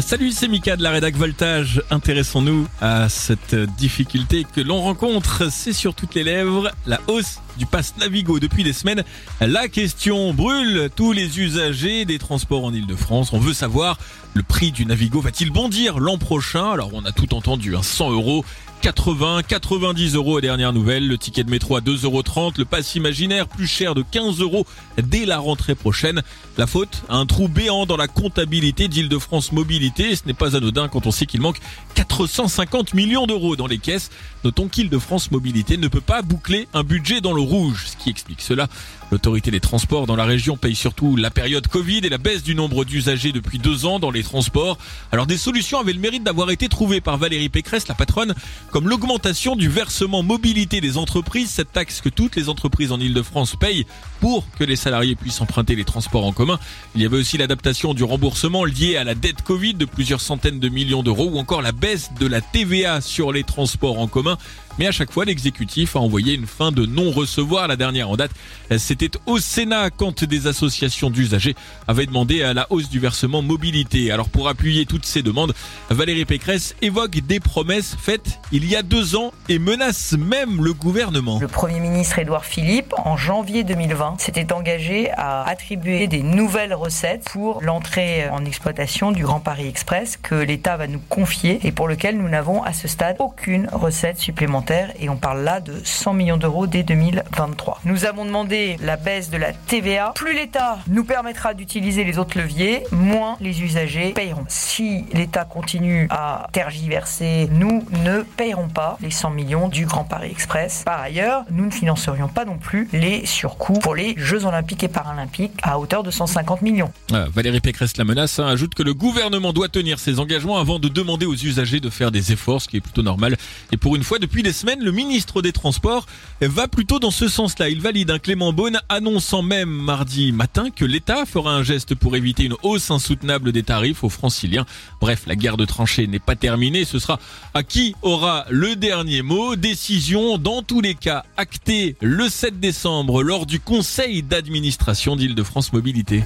Salut, c'est Mika de la rédac Voltage. Intéressons-nous à cette difficulté que l'on rencontre. C'est sur toutes les lèvres, la hausse du pass Navigo depuis des semaines. La question brûle tous les usagers des transports en Ile-de-France. On veut savoir le prix du Navigo va-t-il bondir l'an prochain? Alors on a tout entendu, 100 hein, euros 80, 90 euros aux dernières nouvelles, le ticket de métro à 2,30 euros, le pass imaginaire plus cher de 15 euros dès la rentrée prochaine. La faute un trou béant dans la comptabilité d'Île-de-France Mobilité. Ce n'est pas anodin quand on sait qu'il manque 450 millions d'euros dans les caisses. Notons qu'Île-de-France Mobilité ne peut pas boucler un budget dans le rouge, qui explique cela. L'autorité des transports dans la région paye surtout la période Covid et la baisse du nombre d'usagers depuis deux ans dans les transports. Alors des solutions avaient le mérite d'avoir été trouvées par Valérie Pécresse, la patronne, comme l'augmentation du versement mobilité des entreprises, cette taxe que toutes les entreprises en Ile-de-France payent pour que les salariés puissent emprunter les transports en commun. Il y avait aussi l'adaptation du remboursement lié à la dette Covid de plusieurs centaines de millions d'euros ou encore la baisse de la TVA sur les transports en commun. Mais à chaque fois, l'exécutif a envoyé une fin de non-recevoir. La en date, c'était au Sénat quand des associations d'usagers avaient demandé à la hausse du versement mobilité. Alors pour appuyer toutes ces demandes, Valérie Pécresse évoque des promesses faites il y a deux ans et menace même le gouvernement. Le Premier ministre Édouard Philippe, en janvier 2020, s'était engagé à attribuer des nouvelles recettes pour l'entrée en exploitation du Grand Paris Express que l'État va nous confier et pour lequel nous n'avons à ce stade aucune recette supplémentaire et on parle là de 100 millions d'euros dès 2023. Nous avons demandé la baisse de la TVA. Plus l'État nous permettra d'utiliser les autres leviers, moins les usagers payeront. Si l'État continue à tergiverser, nous ne payerons pas les 100 millions du Grand Paris Express. Par ailleurs, nous ne financerions pas non plus les surcoûts pour les Jeux Olympiques et Paralympiques à hauteur de 150 millions. Ah, Valérie Pécresse la menace hein, ajoute que le gouvernement doit tenir ses engagements avant de demander aux usagers de faire des efforts, ce qui est plutôt normal. Et pour une fois, depuis des semaine, le ministre des Transports va plutôt dans ce sens-là. Il valide un Clément Beaune annonçant même mardi matin que l'État fera un geste pour éviter une hausse insoutenable des tarifs aux franciliens. Bref, la guerre de tranchées n'est pas terminée. Ce sera à qui aura le dernier mot. Décision dans tous les cas actée le 7 décembre lors du conseil d'administration d'Île-de-France Mobilité.